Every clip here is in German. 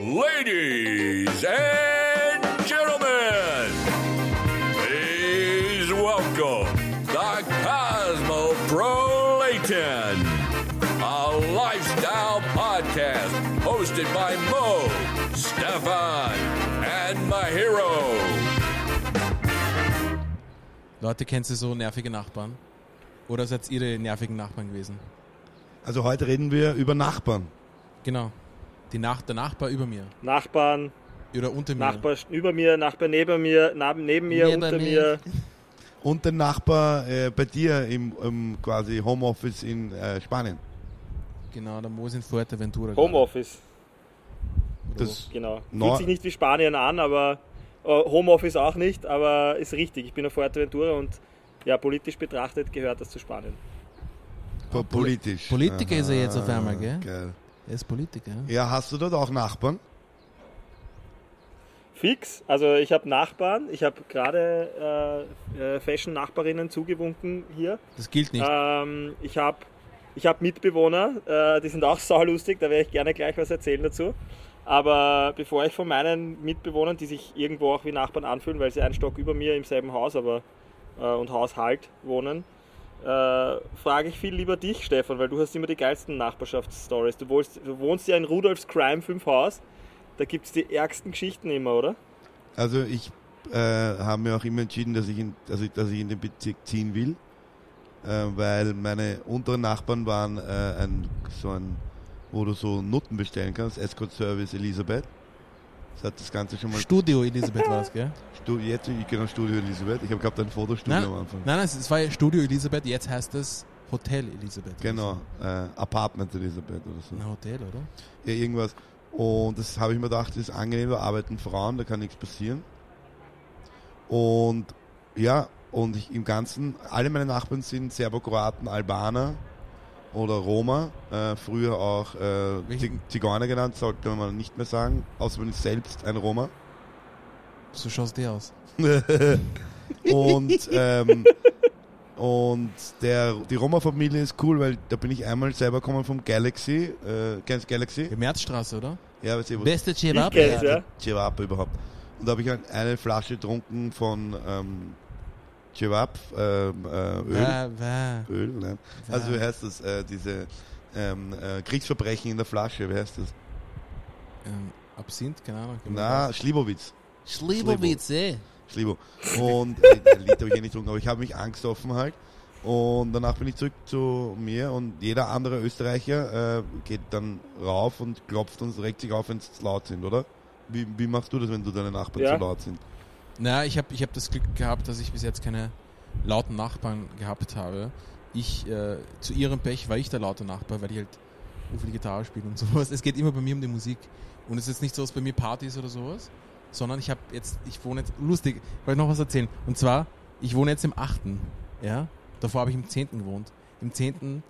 Ladies and gentlemen, please welcome the Cosmopolitan, a lifestyle podcast hosted by Mo, Stefan, and Mahiro. Leute, kennst du so nervige Nachbarn? Oder seid ihr die nervigen Nachbarn gewesen? Also heute reden wir über Nachbarn. Genau. Die Nach der Nachbar über mir. Nachbarn, Oder unter mir. Nachbar über mir, Nachbar neben mir, na- neben mir, Neben unter mir. mir. Und den Nachbar äh, bei dir im, im quasi Homeoffice in äh, Spanien. Genau, der Mo ist in Fuerteventura. Homeoffice. Das, genau. Fühlt sich nicht wie Spanien an, aber äh, Homeoffice auch nicht, aber ist richtig. Ich bin auf Fuerteventura und ja, politisch betrachtet gehört das zu Spanien. po- politisch. Politiker ist er jetzt auf einmal, gell? Geil. Er ist Politiker. Ja, hast du dort auch Nachbarn? Fix, also ich habe Nachbarn, ich habe gerade äh, äh, Fashion-Nachbarinnen zugewunken hier. Das gilt nicht. Ähm, ich habe ich hab Mitbewohner, äh, die sind auch saulustig, da werde ich gerne gleich was erzählen dazu. Aber bevor ich von meinen Mitbewohnern, die sich irgendwo auch wie Nachbarn anfühlen, weil sie einen Stock über mir im selben Haus aber, äh, und Haushalt wohnen, äh, frage ich viel lieber dich, Stefan, weil du hast immer die geilsten Nachbarschaftsstories. Du wohnst, du wohnst ja in Rudolfs Crime 5 Haus, da gibt es die ärgsten Geschichten immer, oder? Also ich äh, habe mir auch immer entschieden, dass ich in, ich, dass ich in den Bezirk ziehen will, äh, weil meine unteren Nachbarn waren äh, ein, so ein, wo du so Nutten bestellen kannst, Escort Service Elisabeth. Das hat das Ganze schon mal Studio Elisabeth war es, gell? Stu jetzt ich gehe nach Studio Elisabeth. Ich habe gehabt ein Fotostudio Nein, am Anfang. nein, nein, es war Studio Elisabeth, jetzt heißt es Hotel Elisabeth. Genau, äh, Apartment Elisabeth oder so. Ein Hotel, oder? Ja, irgendwas. Und das habe ich mir gedacht, das ist angenehm, da arbeiten Frauen, da kann nichts passieren. Und ja, und ich, im Ganzen, alle meine Nachbarn sind Serbokroaten, Albaner oder Roma, äh, früher auch äh, Zigeuner genannt, sollte man nicht mehr sagen, außer man ist selbst ein Roma. So schaust du aus. und ähm, und der, die Roma-Familie ist cool, weil da bin ich einmal selber gekommen vom Galaxy. Äh, kennst du Galaxy? Die Märzstraße, oder? Ja, du, wo Beste Ich Cevap. ja. Cevap überhaupt. Und da habe ich halt eine Flasche getrunken von ähm, Cevap, ähm, äh, Öl. Wah, wah, Öl, nein. wah. Also wie heißt das? Äh, diese ähm, äh, Kriegsverbrechen in der Flasche, wie heißt das? ähm, Absinth, keine Ahnung. Na, Schlibowitz. Schlibowitz, eh. Schlibo. Und äh, ein Lied habe ich eh nicht getrunken, aber ich habe mich angesoffen halt. Und danach bin ich zurück zu mir und jeder andere Österreicher äh, geht dann rauf und klopft und regt sich auf, wenn es laut sind, oder? Wie, wie machst du das, wenn du deine Nachbarn Ja. zu laut sind? Naja, ich habe ich hab das Glück gehabt, dass ich bis jetzt keine lauten Nachbarn gehabt habe. Ich, äh, zu ihrem Pech war ich der laute Nachbar, weil ich halt viel Gitarre spiele und sowas. Es geht immer bei mir um die Musik. Und es ist jetzt nicht so, dass bei mir Party ist oder sowas, sondern ich habe jetzt, ich wohne jetzt, lustig, wollte ich noch was erzählen. Und zwar, ich wohne jetzt im achten, ja. Davor habe ich im zehnten gewohnt. Im zehnten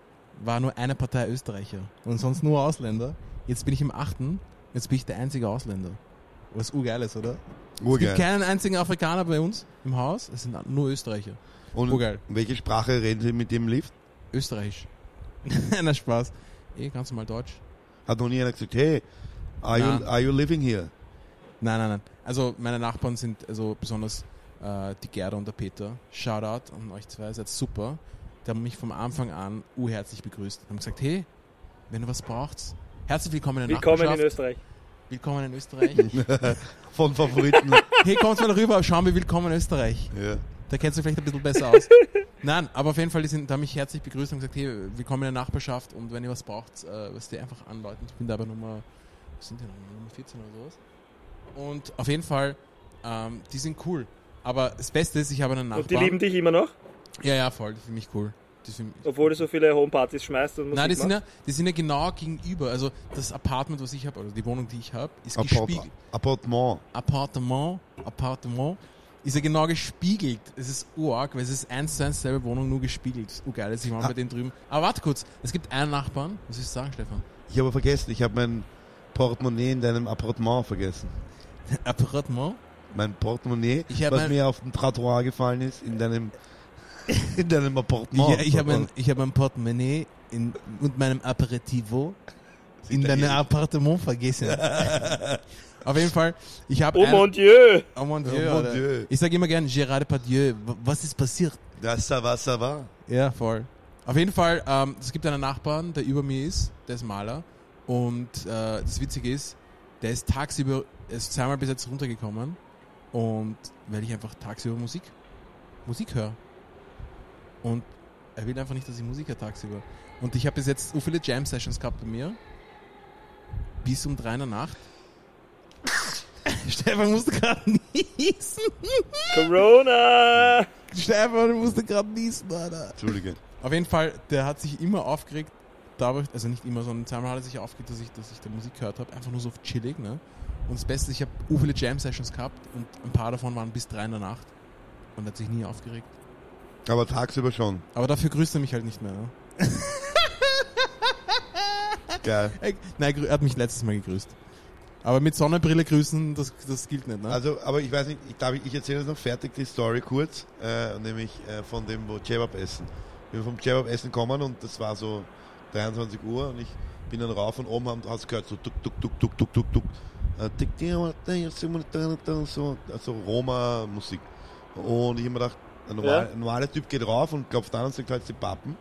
war nur eine Partei Österreicher und sonst nur Ausländer. Jetzt bin ich im achten, jetzt bin ich der einzige Ausländer. Was urgeil ist, oder? Es gibt Urgeil. keinen einzigen Afrikaner bei uns im Haus. Es sind nur Österreicher. Und Urgeil. welche Sprache reden sie mit dem Lift? Österreichisch. Na Spaß. Eh, ganz normal Deutsch. Hat noch nie einer gesagt, hey, are you, are you living here? Nein, nein, nein. Also meine Nachbarn sind also besonders äh, die Gerda und der Peter. Shoutout an euch zwei, seid super. Die haben mich vom Anfang an urherzlich begrüßt. Haben gesagt, hey, wenn du was brauchst, herzlich willkommen in der Willkommen in. Österreich. Willkommen in Österreich. Von Favoriten. hey, kommt mal rüber, schauen wir Willkommen in Österreich. ja. Da kennst du vielleicht ein bisschen besser aus. Nein, aber auf jeden Fall, die sind, da haben mich herzlich begrüßt und gesagt, hey, willkommen in der Nachbarschaft und wenn ihr was braucht, äh, was die einfach anläuten. Ich bin da bei Nummer, was sind die Nummer, Nummer 14 oder sowas. Und auf jeden Fall, ähm, die sind cool. Aber das Beste ist, ich habe einen Nachbarn. Und die lieben dich immer noch, Ja, ja, voll, die sind mich cool. Die sind, obwohl du so viele Homepartys schmeißt und Musik Nein, die sind, ja, die sind ja genau gegenüber. Also das Apartment, was ich habe, oder die Wohnung, die ich habe, ist Appart gespiegelt. Appartement. Appartement, Appartement, ist ja genau gespiegelt. Es ist urarg, weil es ist eins zu eins selbe Wohnung, nur gespiegelt. Das ist urgeil, ich war Ah. bei denen drüben. Aber warte kurz, es gibt einen Nachbarn, was willst du sagen, Stefan? Ich habe vergessen, ich habe mein Portemonnaie in deinem Appartement vergessen. Appartement? Mein Portemonnaie, was mein- mir auf dem Trottoir gefallen ist, in deinem, in deinem Appartement. Ja, ich habe mein, ich hab mein Portemonnaie in, und meinem Aperitivo in dein Appartement vergessen. Auf jeden Fall, ich habe Oh mon Dieu! Oh mon Dieu, Oh mon Alter. Dieu. Ich sage immer gern Gérard Depardieu. Was ist passiert? Das war, was war. Ja, voll. Auf jeden Fall, ähm, es gibt einen Nachbarn, der über mir ist, der ist Maler. Und äh, das Witzige ist, der ist tagsüber, er ist zweimal bis jetzt runtergekommen. Und weil ich einfach tagsüber Musik, Musik höre. Und er will einfach nicht, dass ich Musik höre tagsüber. Und ich habe bis jetzt so viele Jam-Sessions gehabt bei mir. Bis um drei in der Nacht. Stefan musste gerade niesen. Corona! Stefan musste gerade niesen, Alter. Entschuldige. Auf jeden Fall, der hat sich immer aufgeregt, dadurch, also nicht immer, sondern zweimal hat er sich aufgeregt, dass ich, dass ich da Musik gehört habe, einfach nur so chillig, ne? Und das Beste, ich habe so viele Jam-Sessions gehabt und ein paar davon waren bis drei in der Nacht und er hat sich nie aufgeregt. Aber tagsüber schon. Aber dafür grüßt er mich halt nicht mehr, ne? Geil. Er, nein, er er hat mich letztes Mal gegrüßt. Aber mit Sonnenbrille grüßen, das, das gilt nicht, ne? Also, aber ich weiß nicht, ich, darf ich, ich erzähle jetzt noch fertig die Story kurz, äh, nämlich äh, von dem wo Kebab essen. Wir sind vom Kebab essen gekommen und das war so 23 Uhr und ich bin dann rauf und oben haben, hast du gehört so tuk tuk tuk tuk tuk tuk tuk. Äh, So, also Roma-Musik. Und ich habe mir gedacht, ein normal, Ja. ein normaler Typ geht rauf und klopft an und sagt halt die Pappen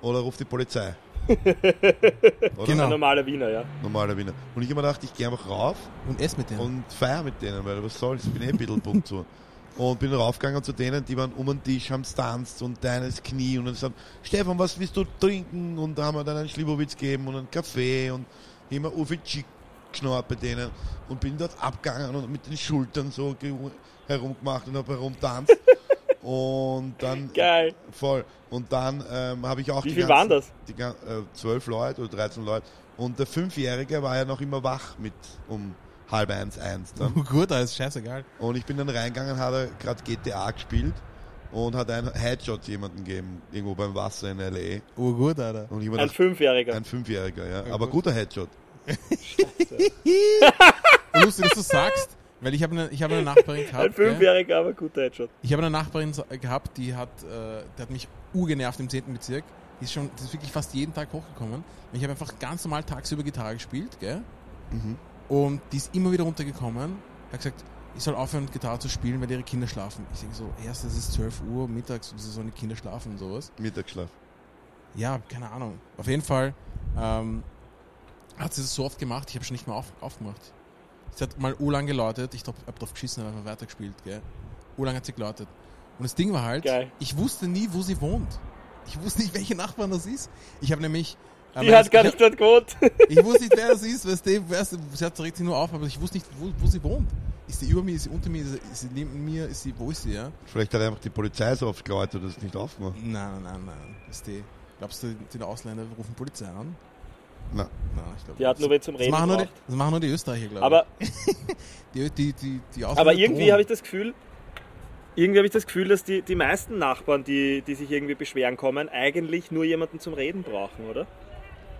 oder ruft die Polizei. Oder? Genau. Ein normaler Wiener, ja. Normaler Wiener. Und ich habe mir gedacht, ich gehe einfach rauf Und ess mit denen. und feier mit denen, weil was soll's, ich bin eh ein bisschen Punkt so. Und bin raufgegangen zu denen, die waren um den Tisch, haben tanzt und deines Knie und dann gesagt, Stefan, was willst du trinken? Und da haben wir dann einen Schlibowitz gegeben und einen Kaffee und immer Ufi Chick geschnarrt bei denen und bin dort abgegangen und mit den Schultern so ge- herumgemacht und habe herumtanzt. und dann Geil. voll. Und dann ähm, habe ich auch Wie die viel ganzen- waren das? die äh, zwölf Leute oder 13 Leute. Und der Fünfjährige war ja noch immer wach mit um halb eins, eins dann. Oh, gut, das ist scheißegal. Und ich bin dann reingegangen, hat er gerade GTA gespielt und hat einen Headshot jemanden gegeben, irgendwo beim Wasser in L.A. Oh, gut, Alter. Und Ein gedacht, Fünfjähriger. ein Fünfjähriger, ja. Ja, Aber gut. guter Headshot. Lustig, dass du sagst, weil ich habe eine, ich habe eine Nachbarin gehabt. Ein? Fünfjähriger, aber guter Headshot. Ich habe eine Nachbarin so- gehabt, die hat, äh, die hat mich urgenervt im 10. Bezirk. Die ist schon, die ist wirklich fast jeden Tag hochgekommen. Und ich habe einfach ganz normal tagsüber Gitarre gespielt, gell? Mhm. Und die ist immer wieder runtergekommen. Hat gesagt, ich soll aufhören, Gitarre zu spielen, weil ihre Kinder schlafen. Ich denke so, erst es ist 12 Uhr mittags, wieso sollen die Kinder schlafen und sowas? Mittagsschlaf. Ja, keine Ahnung. Auf jeden Fall ähm, hat sie das so oft gemacht, ich habe schon nicht mehr auf, aufgemacht. Sie hat mal urlang geläutet, ich glaub, hab drauf geschissen und einfach weitergespielt, gell? Urlang hat sie geläutet. Und das Ding war halt, Geil. ich wusste nie, wo sie wohnt. Ich wusste nicht, welche Nachbarn das ist. Ich habe nämlich... äh, Die mein- hat gar ich, nicht dort gewohnt. ich wusste nicht, wer das ist, weißt du, weißt du, sie hat regt sich nur auf, aber ich wusste nicht, wo, wo sie wohnt. Ist sie über mir, ist sie unter mir, ist sie, neben mir, ist sie, wo ist sie, ja? Vielleicht hat einfach die Polizei so oft geläutet, dass es nicht aufgemacht. Nein, nein, nein, nein. Ist die, glaubst du, die Ausländer rufen Polizei an? Na, Nein, ich glaube Die hat nur wen zum das Reden machen, nur die, das machen nur die Österreicher, glaube Aber, ich. Die, die, die, die Ausländer aber irgendwie habe ich das Gefühl, irgendwie habe ich das Gefühl, dass die, die meisten Nachbarn, die, die sich irgendwie beschweren kommen, eigentlich nur jemanden zum Reden brauchen, oder?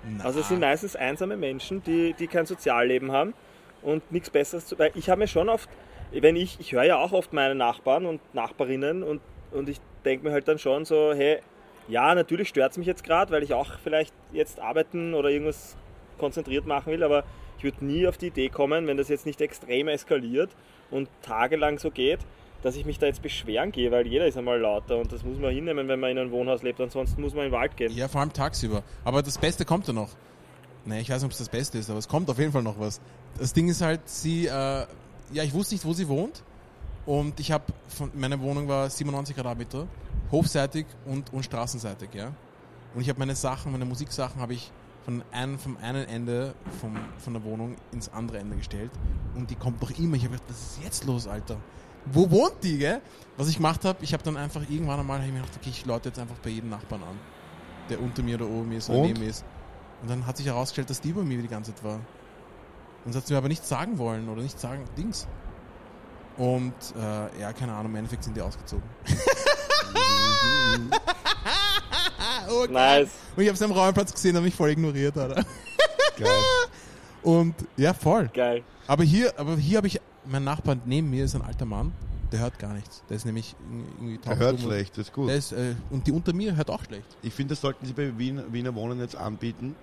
Na, Also es sind meistens einsame Menschen, die, die kein Sozialleben haben und nichts Besseres zu. Weil ich habe mir schon oft, wenn ich, ich höre ja auch oft meine Nachbarn und Nachbarinnen und, und ich denke mir halt dann schon so, hey, ja, natürlich stört es mich jetzt gerade, weil ich auch vielleicht jetzt arbeiten oder irgendwas konzentriert machen will, aber ich würde nie auf die Idee kommen, wenn das jetzt nicht extrem eskaliert und tagelang so geht, dass ich mich da jetzt beschweren gehe, weil jeder ist einmal lauter und das muss man hinnehmen, wenn man in einem Wohnhaus lebt, ansonsten muss man in den Wald gehen. Ja, vor allem tagsüber. Aber das Beste kommt ja noch. Ne, ich weiß nicht, ob es das Beste ist, aber es kommt auf jeden Fall noch was. Das Ding ist halt, sie, äh, ja, ich wusste nicht, wo sie wohnt. Und ich habe, von meine Wohnung war 97 Quadratmeter, hofseitig und, und straßenseitig, ja. Und ich habe meine Sachen, meine Musiksachen habe ich von einem, vom einen Ende vom, von der Wohnung ins andere Ende gestellt. Und die kommt noch immer. Ich habe gedacht, was ist jetzt los, Alter? Wo wohnt die, gell? Was ich gemacht habe, ich habe dann einfach irgendwann einmal ich mir gedacht, okay, ich läute jetzt einfach bei jedem Nachbarn an, der unter mir oder oben mir ist oder Und? neben mir ist. Und dann hat sich herausgestellt, dass die bei mir die ganze Zeit war. Und sie hat mir aber nichts sagen wollen oder nicht sagen, Dings. Und äh, ja, keine Ahnung, im Endeffekt sind die ausgezogen. geil. Nice. Und ich habe sie am Räumplatz gesehen, habe mich voll ignoriert, Alter. geil. Und ja, voll. Geil. Aber hier, aber hier habe ich, mein Nachbar neben mir ist ein alter Mann, der hört gar nichts. Der ist nämlich irgendwie Er hört taubstumm und- schlecht, das ist gut. Der ist, äh, und die unter mir hört auch schlecht. Ich finde, das sollten sie bei Wien, Wiener Wohnen jetzt anbieten,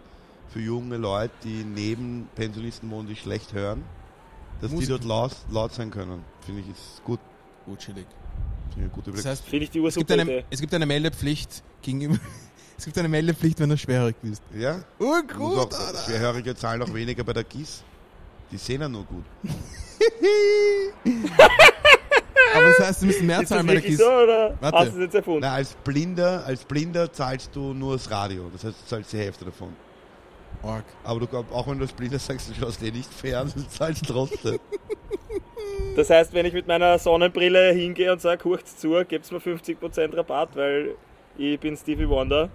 für junge Leute, die neben Pensionisten wohnen, die schlecht hören, dass Musiker. die dort laut, laut sein können. Finde ich ist gut. Gut, chillig. Gute Das Überlegung. heißt, Finde ich die es gibt, eine, es gibt eine Meldepflicht gegenüber. Es gibt eine Meldepflicht, wenn du schwerhörig bist. Ja? Oh, Muss auch, Schwerhörige zahlen auch weniger bei der GIS. Die sehen ja nur gut. Aber das heißt, du müssen mehr Ist das zahlen bei der KISS. so oder Warte. hast du es jetzt erfunden? Na, als Blinder, als Blinder zahlst du nur das Radio. Das heißt, du zahlst die Hälfte davon. Org. Aber du, auch wenn du als Blinder sagst, du schaust eh nicht fern, du zahlst trotzdem. Das heißt, wenn ich mit meiner Sonnenbrille hingehe und sage, hurcht's zu, gibt's mir 50% Rabatt, weil ich bin Stevie Wonder,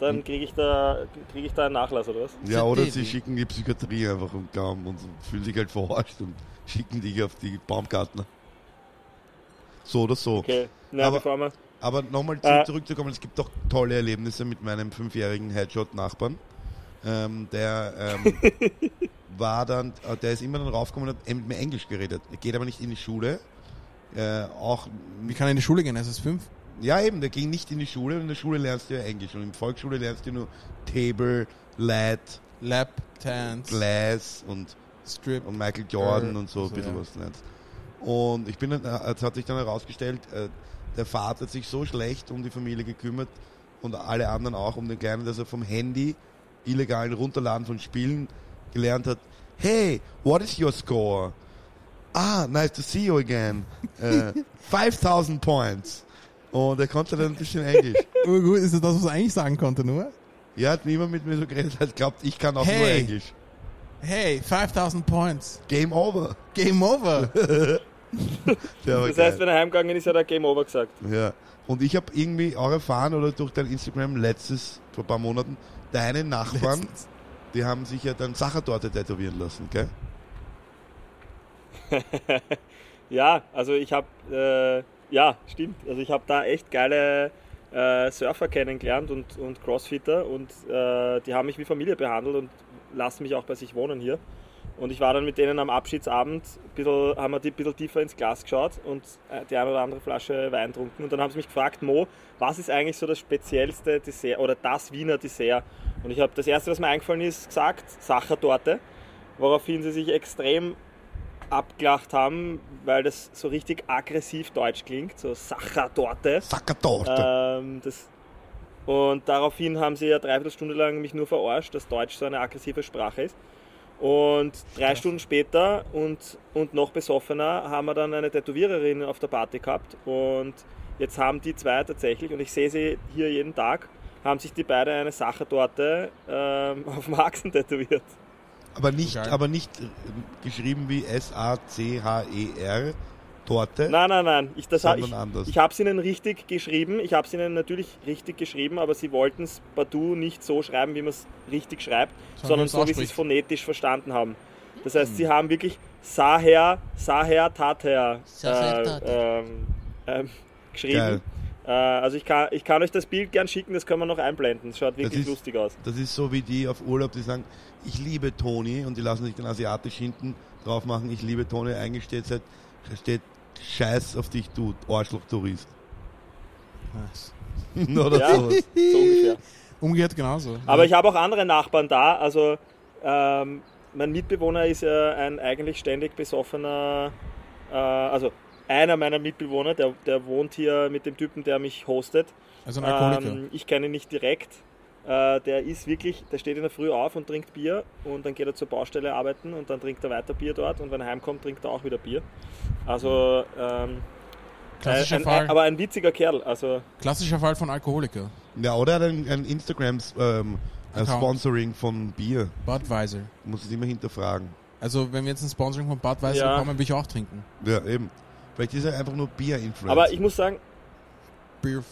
dann kriege ich, da, krieg ich da einen Nachlass oder was? Ja, oder sie schicken die Psychiatrie einfach um Gaum und fühlen sich halt verarscht und schicken dich auf die Baumgartner. So oder so. Okay, na, Aber- bevor wir... Aber nochmal zu, Äh. zurückzukommen, es gibt doch tolle Erlebnisse mit meinem fünfjährigen Headshot-Nachbarn. Ähm, der ähm, war dann, äh, der ist immer dann raufgekommen und hat mit mir Englisch geredet. Er geht aber nicht in die Schule. Äh, auch, Wie kann er in die Schule gehen? Es ist fünf. ja eben, der ging nicht in die Schule und in der Schule lernst du ja Englisch und in der Volksschule lernst du nur Table, Lad, Lap, Dance, Glass und Strip. und Michael Jordan und so ein so, bisschen ja. was lernst. Und ich bin äh, es hat sich dann herausgestellt, äh, der Vater hat sich so schlecht um die Familie gekümmert und alle anderen auch um den Kleinen, dass er vom Handy illegalen Runterladen von Spielen gelernt hat. Hey, what is your score? Ah, nice to see you again. Äh, 5000 points. Und er konnte dann ein bisschen Englisch. Oh, gut, ist das das, was er eigentlich sagen konnte, nur? Er hat niemand mit mir so geredet, hat glaubt, ich kann auch nur Hey. Englisch. Hey, 5000 Points. Game over. Game over. Das geil. heißt, wenn er heimgegangen ist, hat er Game Over gesagt. Ja. Und ich habe irgendwie auch erfahren oder durch dein Instagram letztes, vor ein paar Monaten, deine Nachbarn, Letztens. die haben sich ja dann Sachertorte tätowieren lassen, gell? Ja, also ich habe, äh, ja, stimmt. Also ich habe da echt geile äh, Surfer kennengelernt und, und Crossfitter und äh, die haben mich wie Familie behandelt und lassen mich auch bei sich wohnen hier. Und ich war dann mit denen am Abschiedsabend, bisschen, haben wir die ein bisschen tiefer ins Glas geschaut und äh, die eine oder andere Flasche Wein getrunken. Und dann haben sie mich gefragt, Mo, was ist eigentlich so das speziellste Dessert oder das Wiener Dessert? Und ich habe das erste, was mir eingefallen ist, gesagt, Sachertorte. Woraufhin sie sich extrem abgelacht haben, weil das so richtig aggressiv deutsch klingt, so Sachertorte. Sachertorte. Ähm, das, und daraufhin haben sie ja dreiviertel Stunde lang mich nur verarscht, dass Deutsch so eine aggressive Sprache ist. Und drei Stunden später und, und noch besoffener haben wir dann eine Tätowiererin auf der Party gehabt. Und jetzt haben die zwei tatsächlich, und ich sehe sie hier jeden Tag, haben sich die beide eine Sachertorte ähm, auf dem Haxen tätowiert. aber nicht, aber nicht äh, geschrieben wie S-A-C-H-E-R, E Torte. Nein, nein, nein. Ich, das ich, anders. ich habe es ihnen richtig geschrieben. Ich habe es ihnen natürlich richtig geschrieben, aber sie wollten es partout nicht so schreiben, wie man es richtig schreibt, Sondern sondern so, man's wie sie es ausspricht. phonetisch verstanden haben. Das heißt, sie haben wirklich Saher, Saher, Tater Saher, äh, ähm, ähm, geschrieben. Geil. Äh, also ich kann, ich kann euch das Bild gern schicken, das können wir noch einblenden. Das schaut wirklich ist- lustig aus. Das ist so wie die auf Urlaub, die sagen, ich liebe Toni und die lassen sich dann asiatisch hinten drauf machen, ich liebe Toni, eigentlich steht, seit, steht Scheiß auf dich, du Arschloch-Tourist. Nice. Oder Ja. So ungefähr. Umgekehrt genauso. Aber ich habe auch andere Nachbarn da. Also ähm, mein Mitbewohner ist ja ein eigentlich ständig besoffener, äh, also einer meiner Mitbewohner, der, der wohnt hier mit dem Typen, der mich hostet. also ein Alkoholiker. Ähm, ich kenne ihn nicht direkt. Äh, der ist wirklich, der steht in der Früh auf und trinkt Bier und dann geht er zur Baustelle arbeiten und dann trinkt er weiter Bier dort und wenn er heimkommt, trinkt er auch wieder Bier. Also, ähm, klassischer, ein, Fall, ein, aber ein witziger Kerl. Also, klassischer Fall von Alkoholiker. Ja, oder hat ein, ein Instagram ähm. Sponsoring von Bier. Budweiser. Muss es immer hinterfragen. Also, wenn wir jetzt ein Sponsoring von Budweiser Ja. bekommen, will ich auch trinken. Ja, eben. Vielleicht ist er einfach nur Bier-Influencer. aber ich muss sagen,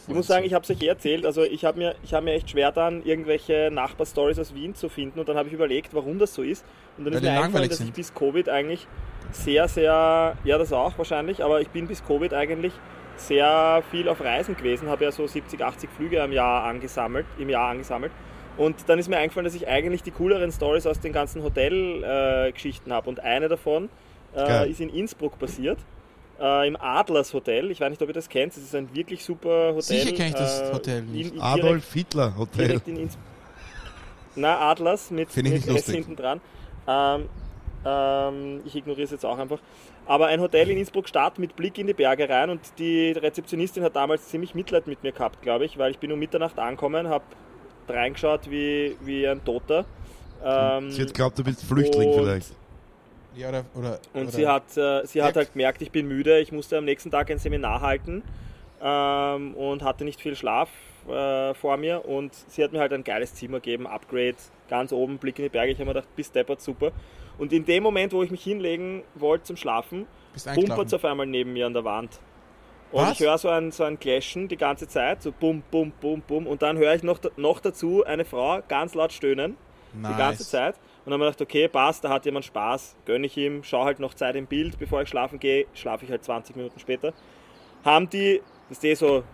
Ich muss sagen, ich habe es euch eh erzählt. Also ich habe mir, ich hab mir echt schwer dann irgendwelche Nachbarstories aus Wien zu finden und dann habe ich überlegt, warum das so ist. Und dann Weil ist mir eingefallen, dass ich bis Covid eigentlich sehr, sehr, ja das auch wahrscheinlich, aber ich bin bis Covid eigentlich sehr viel auf Reisen gewesen, habe ja so 70, 80 Flüge im Jahr angesammelt, im Jahr angesammelt. Und dann ist mir eingefallen, dass ich eigentlich die cooleren Stories aus den ganzen Hotelgeschichten habe. Und eine davon äh, ist in Innsbruck passiert. Äh, Im Adlers Hotel. Ich weiß nicht, ob ihr das kennt. Es ist ein wirklich super Hotel. Sicher kenn ich das äh, Hotel nicht. in- Adolf Hitler Hotel. Direkt, in Innsbruck. Na, Atlas mit, mit S hinten dran. Ähm, ähm, ich ignoriere es jetzt auch einfach. Aber ein Hotel in Innsbruck-Stadt mit Blick in die Berge rein und die Rezeptionistin hat damals ziemlich Mitleid mit mir gehabt, glaube ich, weil ich bin um Mitternacht angekommen, habe reingeschaut wie, wie ein Toter. Ähm, Sie hat glaubt, du bist Flüchtling vielleicht. Ja, oder, oder, Und oder sie hat, äh, sie hat halt gemerkt, ich bin müde. Ich musste am nächsten Tag ein Seminar halten ähm, und hatte nicht viel Schlaf äh, vor mir. Und sie hat mir halt ein geiles Zimmer gegeben, Upgrade, ganz oben, Blick in die Berge. Ich habe mir gedacht, bis deppert, super. Und in dem Moment, wo ich mich hinlegen wollte zum Schlafen, pumpert es auf einmal neben mir an der Wand. Und Was? ich höre so ein, so ein Clashen die ganze Zeit, so bum, bum, bum, bum. Und dann höre ich noch, noch dazu eine Frau ganz laut stöhnen Nice. die ganze Zeit. Und dann habe ich gedacht, okay, passt, da hat jemand Spaß, gönne ich ihm, schau halt noch Zeit im Bild, bevor ich schlafen gehe, schlafe ich halt 20 Minuten später. Haben die, das ist so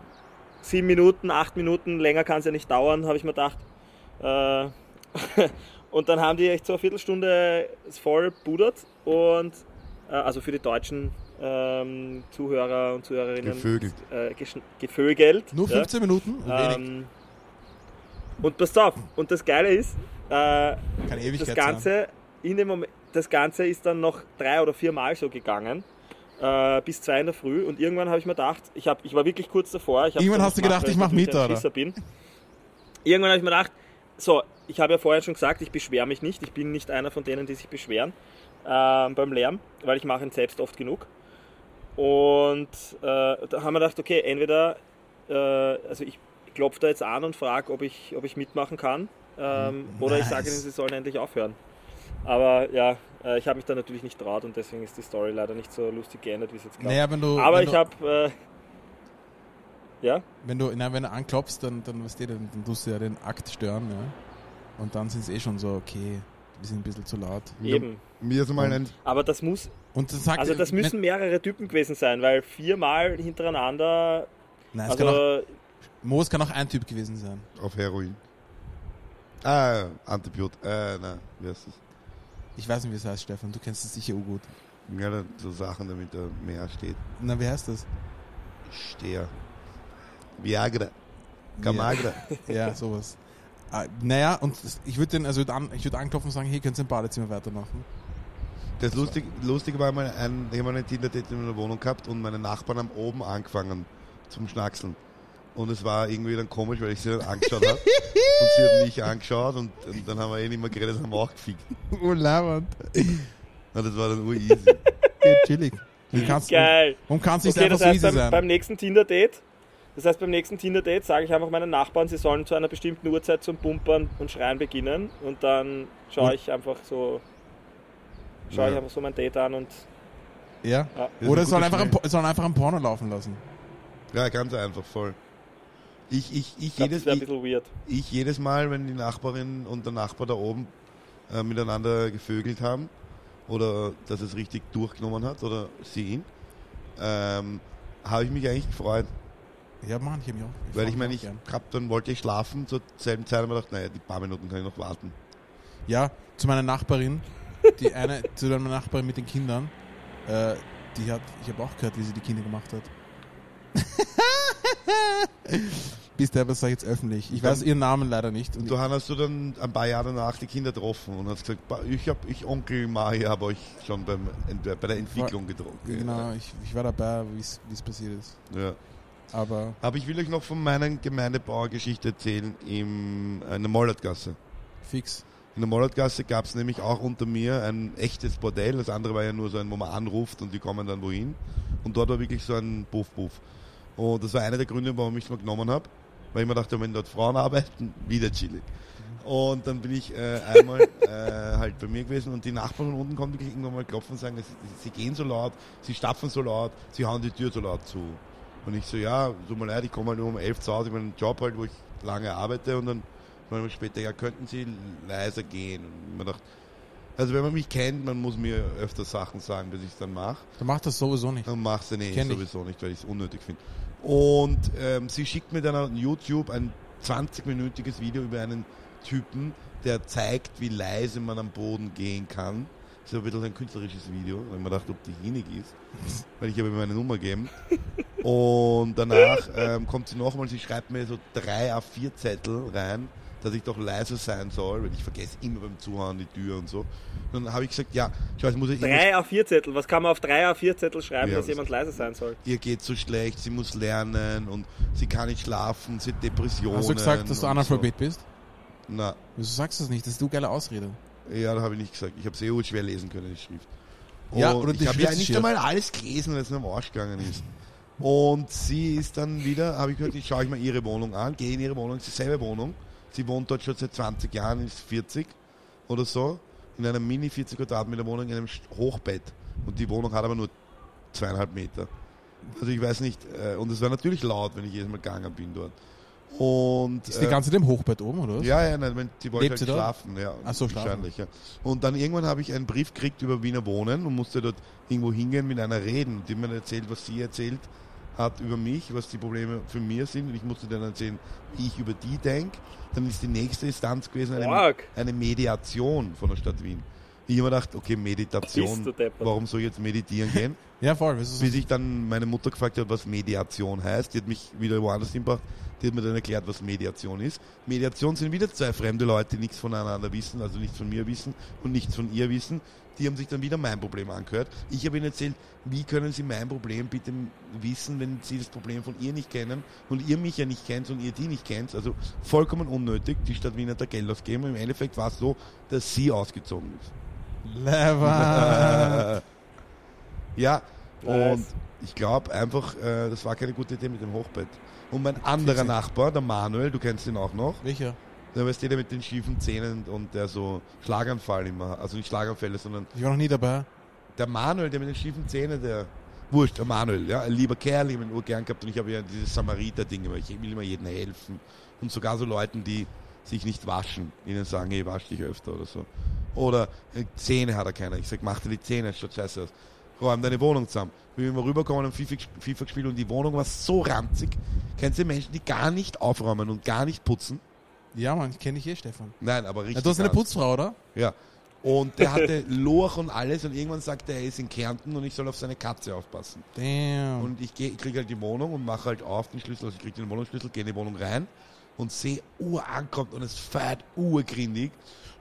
sieben Minuten, acht Minuten, länger kann es ja nicht dauern, habe ich mir gedacht. Äh, und dann haben die echt so eine Viertelstunde voll budert und äh, also für die deutschen ähm, Zuhörer und Zuhörerinnen Gevögelt. Äh, gevögelt. Nur ja. 15 Minuten? Und wenig. Ähm, und passt auf, und das Geile ist, äh, das. Ganze, in dem Moment, das Ganze ist dann noch drei oder vier Mal so gegangen, äh, bis zwei in der Früh. Und irgendwann habe ich mir gedacht, ich, hab, ich war wirklich kurz davor. Irgendwann hast du gedacht, ich mach natürlich mit, ein oder? Bin. Irgendwann habe ich mir gedacht, so, ich habe ja vorher schon gesagt, ich beschwere mich nicht. Ich bin nicht einer von denen, die sich beschweren ähm, beim Lärm, weil ich mache ihn selbst oft genug. Und äh, da haben wir gedacht, okay, entweder, äh, also ich klopfe da jetzt an und frage, ob ich, ob ich mitmachen kann, ähm, oder ich sage Nice. ihnen, sie sollen endlich aufhören. Aber ja, äh, ich habe mich da natürlich nicht traut und deswegen ist die Story leider nicht so lustig geendet, wie es jetzt glaubt. Naja, wenn du. Aber wenn ich habe, äh, ja, Wenn du, nein, wenn du anklopfst, dann, dann, weißt du, dann, dann tust du ja den Akt stören, ja. Und dann sind es eh schon so, okay, die sind ein bisschen zu laut. eben. Mir ist mal ein, Aber das muss, Und dann sagt also das müssen mehrere Typen gewesen sein, weil viermal hintereinander, Nein, es kann auch, Mo, es kann auch ein Typ gewesen sein. auf Heroin. Ah, Antibiot. Äh, nein, wie heißt das? Ich weiß nicht, wie es heißt, Stefan. Du kennst es sicher gut. Ja, so Sachen, damit da mehr steht. Na, wie heißt das? Steher. Viagra. Gamagra. Ja, sowas. Ah, naja, und das- ich würde den, also ich würde anklopfen und sagen, hey, könnt ihr im Badezimmer weitermachen? Das lustig, lustig war mal, ein, ich habe eine Tinder-Date in der Wohnung gehabt und meine Nachbarn haben oben angefangen zum Schnackseln. Und es war irgendwie dann komisch, weil ich sie dann angeschaut habe. und sie hat mich angeschaut und, und dann haben wir eh nicht mehr geredet, haben wir auch gefickt. Oh, Lavand. Und das war dann ur easy. Okay, chillig. Kannst, geil. Warum kann es nicht Okay, einfach das so heißt, easy beim, sein? beim nächsten Tinder-Date, das heißt, beim nächsten Tinder-Date sage ich einfach meinen Nachbarn, sie sollen zu einer bestimmten Uhrzeit zum Pumpern und Schreien beginnen und dann schaue Und- ich einfach so, schaue ich Ja. einfach so mein Date an und ja? ja. Oder ist es ein soll guter einfach, ein, Schmäh. Po- es soll einfach ein Porno laufen lassen. Ja, ganz einfach, voll. Ich, ich, ich, Ich glaub, jedes, ich, bisschen weird. ich jedes Mal, wenn die Nachbarin und der Nachbar da oben äh, miteinander gevögelt haben oder dass es richtig durchgenommen hat oder sie ihn, ähm, habe ich mich eigentlich gefreut. Ja, Mann, ich mich auch. Weil ich meine, ich hab, dann wollte ich schlafen, zur selben Zeit habe ich mir gedacht, naja, die paar Minuten kann ich noch warten. Ja, zu meiner Nachbarin, die eine, zu meiner Nachbarin mit den Kindern, äh, die hat, ich habe auch gehört, wie sie die Kinder gemacht hat. Bis der, was sag ich jetzt öffentlich. Ich Dann- weiß ihren Namen leider nicht. Und du hast du dann ein paar Jahre danach die Kinder getroffen und hast gesagt, "Ba- ich hab, ich Onkel Mahi habe euch schon beim, bei der Entwicklung getroffen. Genau, ich, ich war dabei, wie es passiert ist. Ja. Aber Aber ich will euch noch von meiner Gemeindebauergeschichte erzählen im, in der Mollertgasse. fix. In der Mollertgasse gab es nämlich auch unter mir ein echtes Bordell. Das andere war ja nur so ein, wo man anruft und die kommen dann wohin. Und dort war wirklich so ein Puff-Puff. Und das war einer der Gründe, warum ich es mal genommen habe. Weil ich mir dachte, wenn dort Frauen arbeiten, wieder chillig. Und dann bin ich äh, einmal äh, halt bei mir gewesen und die Nachbarn von unten kommen wirklich irgendwann mal klopfen und sagen, sie, sie gehen so laut, sie stapfen so laut, sie hauen die Tür so laut zu. Und ich so, ja, tut mir leid, ich komme halt nur um elf zu Hause, ich habe einen Job halt, wo ich lange arbeite und dann manchmal später, ja, könnten Sie leiser gehen? Und man dachte, also wenn man mich kennt, man muss mir öfter Sachen sagen, bis ich es dann mache. Du machst das sowieso nicht. Dann machst du nee, Kenn ich. sowieso nicht, weil ich es unnötig finde. Und ähm, sie schickt mir dann auf YouTube ein 20-minütiges Video über einen Typen, der zeigt, wie leise man am Boden gehen kann. Das ist ein bisschen ein künstlerisches Video, weil man dachte, ob die hinig ist. Weil ich habe ihm meine Nummer gegeben. Und danach ähm, kommt sie nochmal, sie schreibt mir so drei A4-Zettel rein, dass ich doch leiser sein soll, weil ich vergesse immer beim Zuhauen die Tür und so. Dann habe ich gesagt, ja, schau, jetzt muss ich Drei A4-Zettel. Was kann man auf drei A4-Zettel schreiben, Ja, dass jemand leise sein soll? ihr geht so schlecht, sie muss lernen und sie kann nicht schlafen, sie hat Depressionen. Hast du gesagt, dass du und Analphabet bist? So. Na, Wieso sagst du das nicht? Das ist du geile Ausrede. ja, da habe ich nicht gesagt. Ich habe sehr schwer lesen können, die Schrift. Ja, Und oder die ich habe ja nicht einmal alles gelesen, weil es nur am Arsch gegangen ist. Und sie ist dann wieder, habe ich gesagt, ich schaue ich mal ihre Wohnung an, gehe in ihre Wohnung, es ist dieselbe Wohnung. Sie wohnt dort schon seit 20 Jahren, ist 40 oder so, in einer mini 40 Quadratmeter Wohnung, in einem Hochbett. Und die Wohnung hat aber nur zweieinhalb Meter. Also ich weiß nicht, äh, und es war natürlich laut, wenn ich jedes Mal gegangen bin dort. Und Ist die äh, ganze Zeit im Hochbett oben, oder? ja, ja, nein, wenn, die wollte halt schlafen, ja. Ach so, schlafen. wahrscheinlich, ja. Und dann irgendwann habe ich einen Brief gekriegt über Wiener Wohnen und musste dort irgendwo hingehen mit einer reden. Die mir erzählt, was sie erzählt hat über mich, was die Probleme für mich sind. Und ich musste dann erzählen, wie ich über die denke. Dann ist die nächste Instanz gewesen eine, eine Mediation von der Stadt Wien. Ich habe mir gedacht, okay, Meditation, warum soll ich jetzt meditieren gehen? Ja, voll. Bis ich dann meine Mutter gefragt habe, was Mediation heißt. Die hat mich wieder woanders hingebracht. Die hat mir dann erklärt, was Mediation ist. Mediation sind wieder zwei fremde Leute, die nichts voneinander wissen, also nichts von mir wissen und nichts von ihr wissen. Die haben sich dann wieder mein Problem angehört. Ich habe ihnen erzählt, wie können sie mein Problem bitte wissen, wenn sie das Problem von ihr nicht kennen und ihr mich ja nicht kennt und ihr die nicht kennt. Also vollkommen unnötig. Die Stadt Wien hat da Geld ausgegeben. Im Endeffekt war es so, dass sie ausgezogen ist. Lever. ja, Nice. und ich glaube einfach, äh, das war keine gute Idee mit dem Hochbett. Und mein anderer. Nachbar, der Manuel, du kennst ihn auch noch, Welcher? der weißt du, der mit den schiefen Zähnen und der so Schlaganfall immer, also nicht Schlaganfälle, sondern Ich war noch nie dabei. der Manuel, der mit den schiefen Zähnen, der Wurscht, der Manuel, ja, ein lieber Kerl, ich habe ihn urgern gehabt und ich habe ja dieses Samariter-Ding immer, ich will immer jedem helfen und sogar so Leuten, die sich nicht waschen, ihnen sagen, hey, wasch dich öfter oder so. Oder äh, Zähne hat er keiner. Ich sag, mach dir die Zähne, schaut scheiße aus. Räum deine Wohnung zusammen. Wir sind mal rübergekommen und FIFA, ges- FIFA gespielt und die Wohnung war so ranzig. Kennst du Menschen, die gar nicht aufräumen und gar nicht putzen? Ja, Mann, kenne ich eh, Stefan. Nein, aber richtig. Ja, du hast eine ranzig. Putzfrau, oder? Ja. Und der hatte Lorch und alles und irgendwann sagte er, er ist in Kärnten und ich soll auf seine Katze aufpassen. Damn. Und ich, geh- ich kriege halt die Wohnung und mache halt auf den Schlüssel, also ich kriege den Wohnungsschlüssel, gehe in die Wohnung rein und sehe, Uhr ankommt und es feiert urgrindig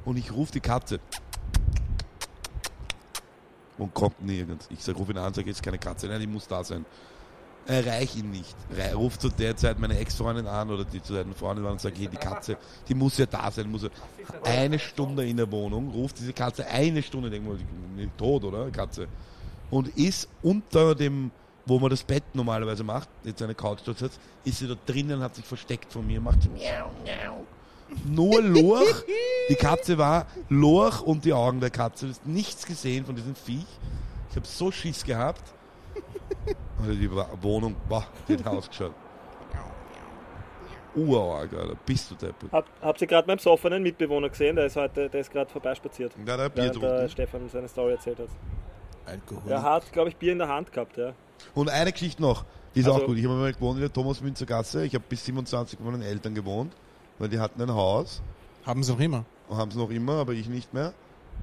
und ich rufe die Katze. Und kommt nirgends. Ich sag, ruf ihn an, sage, jetzt keine Katze. Nein, die muss da sein. Erreich ihn nicht. Ruft zu der Zeit meine Ex-Freundin an oder die zu seinen Freundin an und sagt, hey, die Katze, die muss ja da sein. Muss ja eine Stunde in der Wohnung, ruft diese Katze eine Stunde, denkt ist tot, oder? Katze. Und ist unter dem, wo man das Bett normalerweise macht, jetzt eine Couch dort sitzt, ist sie da drinnen, hat sich versteckt von mir, macht so miau, miau. Nur Lorch. Die Katze war Lorch und die Augen der Katze. Du hast nichts gesehen von diesem Viech. Ich habe so Schiss gehabt. Also die Wohnung, boah, die hat ausgeschaut. Urarg, Alter. Bist du deppert. Hab, habt ihr gerade meinen besoffenen Mitbewohner gesehen? Der ist heute, der ist gerade vorbeispaziert. Ja, der Bier Während der. Stefan seine Story erzählt hat. Alkohol. Er hat, glaube ich, Bier in der Hand gehabt, ja. Und eine Geschichte noch, die ist Also- auch gut. Ich habe mal gewohnt in der Thomas-Münzer-Gasse. Ich habe bis 27 bei meinen Eltern gewohnt, weil die hatten ein Haus. Haben sie noch immer. haben es noch immer, aber ich nicht mehr.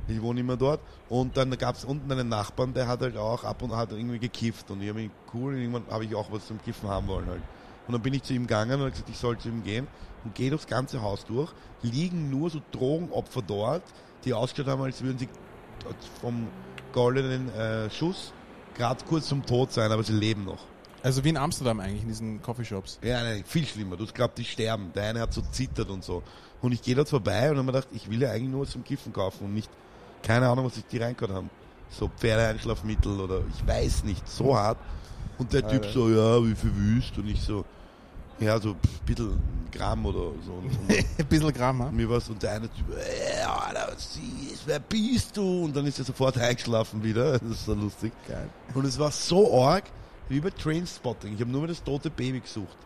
Ich wohne immer dort. Und dann gab es unten einen Nachbarn, der hat halt auch ab und hat irgendwie gekifft. Und ich habe ihn cool, und irgendwann habe ich auch was zum Kiffen haben wollen halt. Und dann bin ich zu ihm gegangen und habe gesagt, ich soll zu ihm gehen. Und gehe durchs ganze Haus durch. Liegen nur so Drogenopfer dort, die ausgeschaut haben, als würden sie vom goldenen äh, Schuss gerade kurz zum Tod sein, aber sie leben noch. Also wie in Amsterdam eigentlich, in diesen Coffeeshops. Ja, nein, viel schlimmer. Du hast glaubt, die sterben. Der eine hat so zittert und so. Und ich gehe dort vorbei und habe mir gedacht, ich will ja eigentlich nur was zum Kiffen kaufen und nicht, keine Ahnung, was sich die reingehört haben. So Pferdeeinschlafmittel oder ich weiß nicht, so hart. Und der Typ Alter. so, ja, wie viel wüst? Und ich so, ja, so ein bisschen Gramm oder so. Ein bisschen Gramm, ha? mir was und der eine Typ, äh, Alter, was ist, wer bist du? Und dann ist er sofort eingeschlafen wieder. Das ist so lustig. Geil. Und es war so arg, wie bei Trainspotting. Ich habe nur mal das tote Baby gesucht.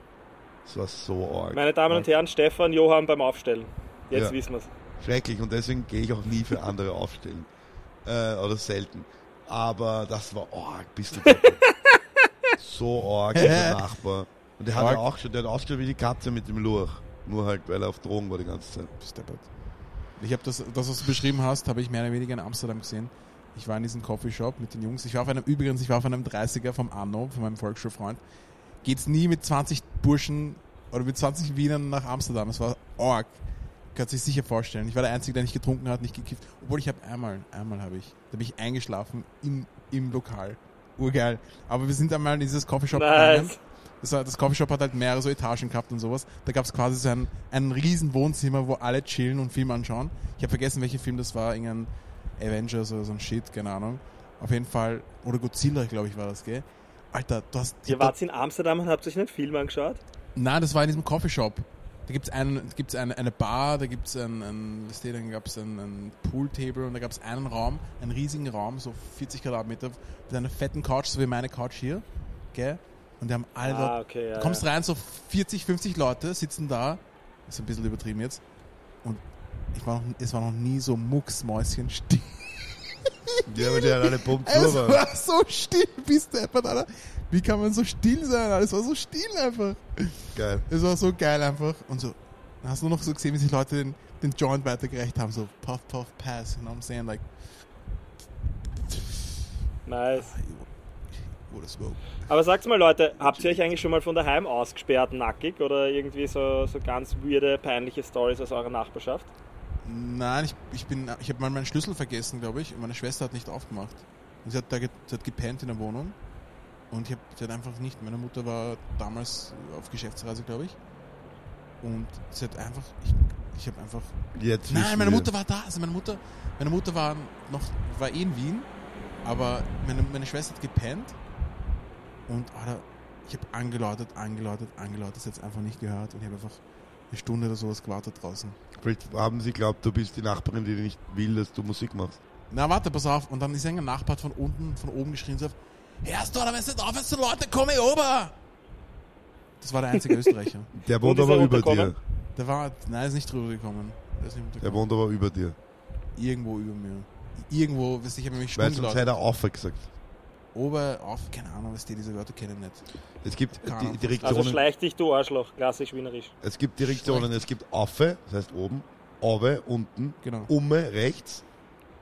Es war so arg. Meine Damen und Herren, Stefan, Johann beim Aufstellen. Jetzt Ja. wissen wir's. Schrecklich und deswegen gehe ich auch nie für andere aufstellen. Äh, oder selten. Aber das war arg, bist du. So arg, der Nachbar. Und der hat Arg. ja auch schon, der hat ausgeschaut wie die Katze mit dem Lurch. Nur halt, weil er auf Drogen war die ganze Zeit. Bist deppert. Ich habe das, das, was du beschrieben hast, habe ich mehr oder weniger in Amsterdam gesehen. Ich war in diesem Coffeeshop mit den Jungs. Ich war auf einem, übrigens, ich war auf einem 30er vom Anno, von meinem Volksschulfreund. Geht's nie mit 20 Burschen oder mit 20 Wienern nach Amsterdam. Es war arg. Kannst sich sicher vorstellen. Ich war der Einzige, der nicht getrunken hat, nicht gekifft. Obwohl ich habe einmal, einmal habe ich, da bin ich eingeschlafen im, im Lokal. Urgeil. Aber wir sind einmal in dieses Coffeeshop gegangen. Das, war, das Coffeeshop hat halt mehrere so Etagen gehabt und sowas. Da gab es quasi so ein, ein riesen Wohnzimmer, wo alle chillen und Film anschauen. Ich habe vergessen, welcher Film das war. Irgendein Avengers oder so ein Shit, keine Ahnung. Auf jeden Fall, oder Godzilla, glaube ich, war das, gell? Alter, du hast... Ihr wart in Amsterdam und habt euch einen Film angeschaut? Nein, das war in diesem Coffeeshop. Da gibt's einen, gibt's eine, eine Bar, da gibt's ein, ein, steht, dann gab's ein, ein Pooltable und da gab's einen Raum, einen riesigen Raum, so 40 Quadratmeter, mit einer fetten Couch, so wie meine Couch hier, gell? Und die haben alle Ah, dort, okay, ja, du kommst ja. rein, so 40, 50 Leute sitzen da, ist ein bisschen übertrieben jetzt, und ich war noch, es war noch nie so mucksmäuschen still. Ja, aber die hat alle Pump Es war so still, bist du einfach, Alter. Wie kann man so still sein, Alter? Es war so still einfach. geil. Es war so geil einfach. Und so, dann hast du nur noch so gesehen, wie sich Leute den, den Joint weitergereicht haben. So, puff, puff, pass. You know what I'm saying? Like, Nice. what a smoke. Aber sagt mal, Leute, habt ihr euch eigentlich schon mal von daheim ausgesperrt, nackig? Oder irgendwie so, so ganz weirde, peinliche Stories aus eurer Nachbarschaft? Nein, ich, ich bin, ich habe mal meinen Schlüssel vergessen, glaube ich. Und meine Schwester hat nicht aufgemacht. Und sie hat da ge, sie hat gepennt in der Wohnung. Und ich habe, sie hat einfach nicht. Meine Mutter war damals auf Geschäftsreise, glaube ich. Und sie hat einfach, ich, ich habe einfach Jetzt Nein, meine. Mutter war da. Also meine Mutter, meine Mutter war noch, war eh in Wien, aber meine, meine Schwester hat gepennt und Alter, ich habe angeläutet, angeläutet, angeläutet, das hat einfach nicht gehört und ich habe einfach eine Stunde oder sowas gewartet draußen. Vielleicht haben sie glaubt, du bist die Nachbarin, die nicht will, dass du Musik machst. Na warte, pass auf. Und dann ist ein Nachbar von unten, von oben geschrien so, Hörst du, oder wenn es nicht aufhörst, so Leute, komm ich ober! Das war der einzige Österreicher. Der Wo wohnt er aber über dir. Der war, nein, ist nicht drüber gekommen. Der ist nicht Der wohnt aber über dir. Irgendwo über mir. Irgendwo, wisst ihr, ich habe nämlich Weil sonst hätte er auf gesagt. Ober, auf, keine Ahnung, was die diese Wörter kennen nicht. Es gibt die. Direktionen, Also schleich dich, du Arschloch. Klassisch wienerisch. es gibt Direktionen, es gibt Affe, das heißt oben, Ove unten, Genau. Umme rechts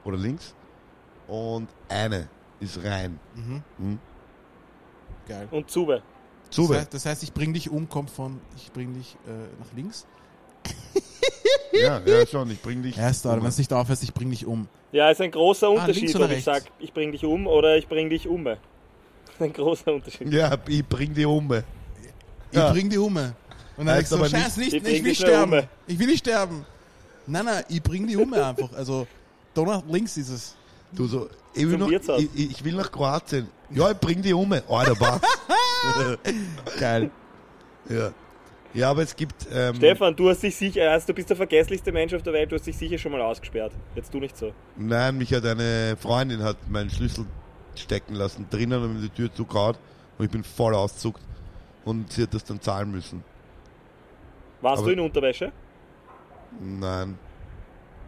oder links und eine ist rein. Mhm. Hm? Geil. Und Zube. Das Zube. heißt, das heißt, ich bring dich um, kommt von, ich bring dich äh, nach links. Ja, ja schon, ich bring dich. Erst, wenn Umme. es nicht aufhörst, ich bring dich um. Ja, ist ein großer links Unterschied, oder ob ich rechts? sag, ich bring dich um oder ich bring dich um. Ein großer Unterschied. Ja, ich bring die Umme. Ich Ja. bring dich um. Und dann Heißt so, aber scheiß nicht, Ich ich, will dich sterben. um. Ich will nicht sterben. Nein, nein, ich bring die um einfach. Also, da nach links ist es. Du so, ich will, noch, ich, ich will nach Kroatien. Ja, ich bring die Umme. Alter, was? Geil. ja. Ja, aber es gibt. Ähm, Stefan, du hast dich sicher, also du bist der vergesslichste Mensch auf der Welt, du hast dich sicher schon mal ausgesperrt. Jetzt du nicht so. Nein, mich hat eine Freundin hat meinen Schlüssel stecken lassen drinnen und mir die Tür zugehauen und ich bin voll auszuckt und sie hat das dann zahlen müssen. Warst Aber- du in Unterwäsche? Nein.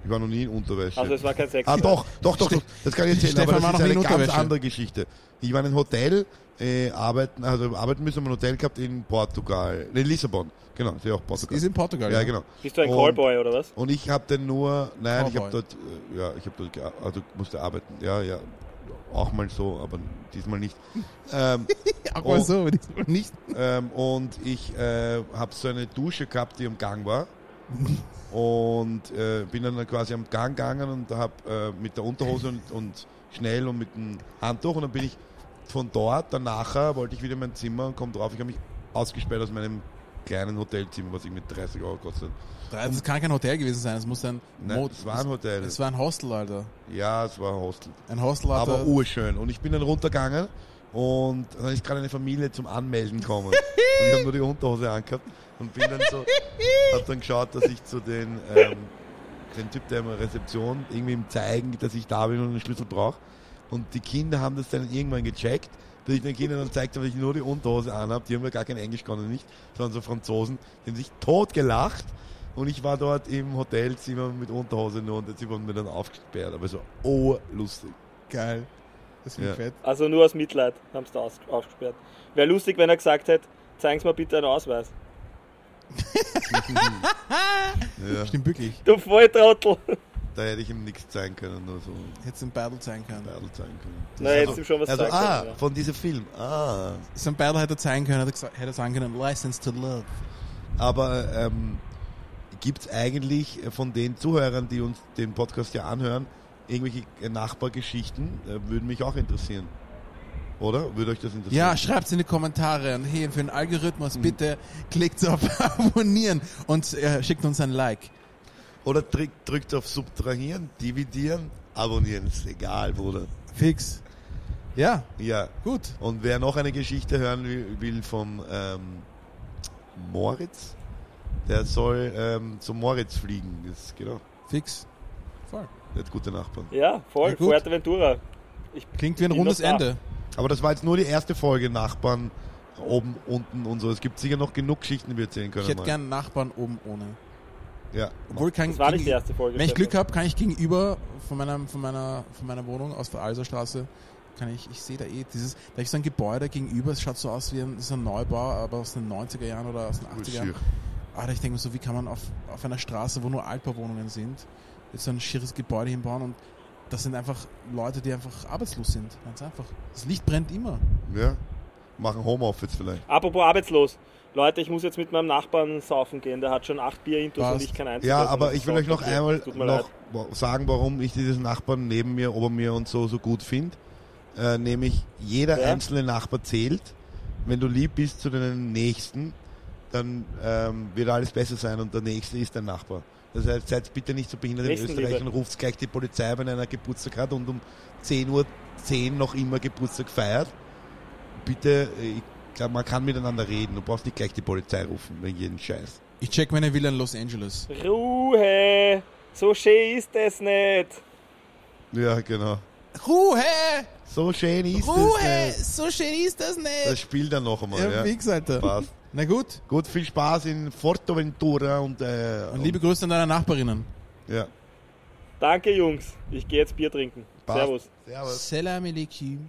Ich war noch nie in Unterwäsche. Also es war kein Sex. ah, doch, doch, doch, doch, das kann ich erzählen, Stefan aber war das noch ist eine ganz andere Geschichte. Ich war in einem Hotel, äh, arbeiten, also arbeiten müssen, haben ein Hotel gehabt in Portugal, in Lissabon, genau, ist ja auch Portugal. Ist in Portugal. ja, genau. Bist du ein Und- Callboy oder was? Und ich habe dann nur, nein, ich habe dort, äh, ja, ich habe dort, also musste arbeiten, ja, ja, auch mal so, aber diesmal nicht. ähm, Auch mal Oh. so, diesmal nicht. ähm, und ich äh, habe so eine Dusche gehabt, die am Gang war. Und äh, bin dann quasi am Gang gegangen und habe äh, mit der Unterhose und, und schnell und mit dem Handtuch und dann bin ich von dort, dann nachher wollte ich wieder in mein Zimmer und komme drauf, ich habe mich ausgesperrt aus meinem kleinen Hotelzimmer, was irgendwie 30 Euro kostet. Das kann kein Hotel gewesen sein, es muss ein Nein, Mo- es war ein Hotel. Es war ein Hostel, Alter. Ja, es war ein Hostel. Ein Hostel, Alter. Aber urschön. Und ich bin dann runtergegangen und dann ist gerade eine Familie zum Anmelden gekommen. und ich habe nur die Unterhose angehabt und bin dann so, hab dann geschaut, dass ich zu den, ähm, den Typ der Rezeption irgendwie ihm zeigen, dass ich da bin und einen Schlüssel brauche. Und die Kinder haben das dann irgendwann gecheckt, dass ich den Kindern dann zeigt habe, dass ich nur die Unterhose anhabe. Die haben ja gar kein Englisch konnten nicht, sondern so Franzosen. Die haben sich tot gelacht. Und ich war dort im Hotelzimmer mit Unterhose nur und sie wurden mir dann aufgesperrt. Aber so, oh, lustig. Geil. Das finde ich Ja. fett. Also nur aus Mitleid haben sie da aus, aufgesperrt. Wäre lustig, wenn er gesagt hätte, zeigen Sie mir bitte einen Ausweis. Ja, Stimmt wirklich. Du Volltrottel. da hätte ich ihm nichts zeigen können, nur so Hätte es ein Battle sein können. Battle zeigen können. Na, jetzt ihm schon was also, sagen ah, können, ja. von diesem Film. Ah. So ein Battle hätte er zeigen können, hätte, er sagen können, License to Love. Aber ähm, gibt es eigentlich von den Zuhörern, die uns den Podcast ja anhören, irgendwelche Nachbargeschichten? Äh, würden mich auch interessieren. Oder? Würde euch das interessieren? Ja, schreibt's in die Kommentare und hey, für den Algorithmus bitte klickt auf Abonnieren und äh, schickt uns ein Like. Oder drückt, drückt auf Subtrahieren, Dividieren, Abonnieren. Ist egal, Bruder. Fix. Ja, Ja. gut. Und wer noch eine Geschichte hören will, vom ähm, Moritz, der soll ähm, zum Moritz fliegen. Das ist genau. Fix. Voll. Der hat gute Nachbarn. Ja, voll. Ja, gut. Fuerteventura. Ich, Klingt wie ein rundes. Ende. Aber das war jetzt nur die erste Folge Nachbarn oben, unten und so. Es gibt sicher noch genug Geschichten, die wir erzählen können. Ich hätte mal. gern Nachbarn oben ohne. Ja. Obwohl kein das war nicht die erste Folge. Wenn ich. Glück habe, kann ich gegenüber von meiner, von meiner, von meiner Wohnung aus der Alserstraße, kann ich, ich sehe da eh dieses, da ist so ein Gebäude gegenüber, es schaut so aus wie ein, das ist ein Neubau, aber aus den 90er Jahren oder aus den 80er Jahren. Schier. Alter, ich denke mir so, wie kann man auf, auf einer Straße, wo nur Altbauwohnungen sind, jetzt so ein schieres Gebäude hinbauen und das sind einfach Leute, die einfach arbeitslos sind. Ganz einfach. Das Licht brennt immer. Ja. Machen Homeoffice vielleicht. Apropos arbeitslos. Leute, ich muss jetzt mit meinem Nachbarn saufen gehen. Der hat schon acht Bier intus und ich kein einziges. Ja, aber ich will euch noch einmal noch leid. sagen, warum ich dieses Nachbarn neben mir, ober mir und so so gut finde. Äh, nämlich jeder Ja. einzelne Nachbar zählt. Wenn du lieb bist zu deinen Nächsten, dann ähm, wird alles besser sein und der Nächste ist dein Nachbar. Das heißt, seid bitte nicht so behindert in. Österreich und ruft gleich die Polizei, wenn einer Geburtstag hat und um 10.10 Uhr 10 noch immer Geburtstag feiert. Bitte, äh, ich glaube, man kann miteinander reden. Du brauchst nicht gleich die Polizei rufen wegen jeden Scheiß. Ich check meine Villa in Los Angeles. Ruhe! So schön ist es nicht. Ja, genau. Ruhe! So schön ist Ruhe! es. nicht. So schön ist das nicht! Das spielt dann noch einmal. ja, Ja, fix, Alter. Passt. Na gut. Gut, viel Spaß in Forteventura und, äh, Und liebe Grüße an deine Nachbarinnen. ja, Danke, Jungs. Ich gehe jetzt Bier trinken. passt. Servus. Servus. Salam alaikum.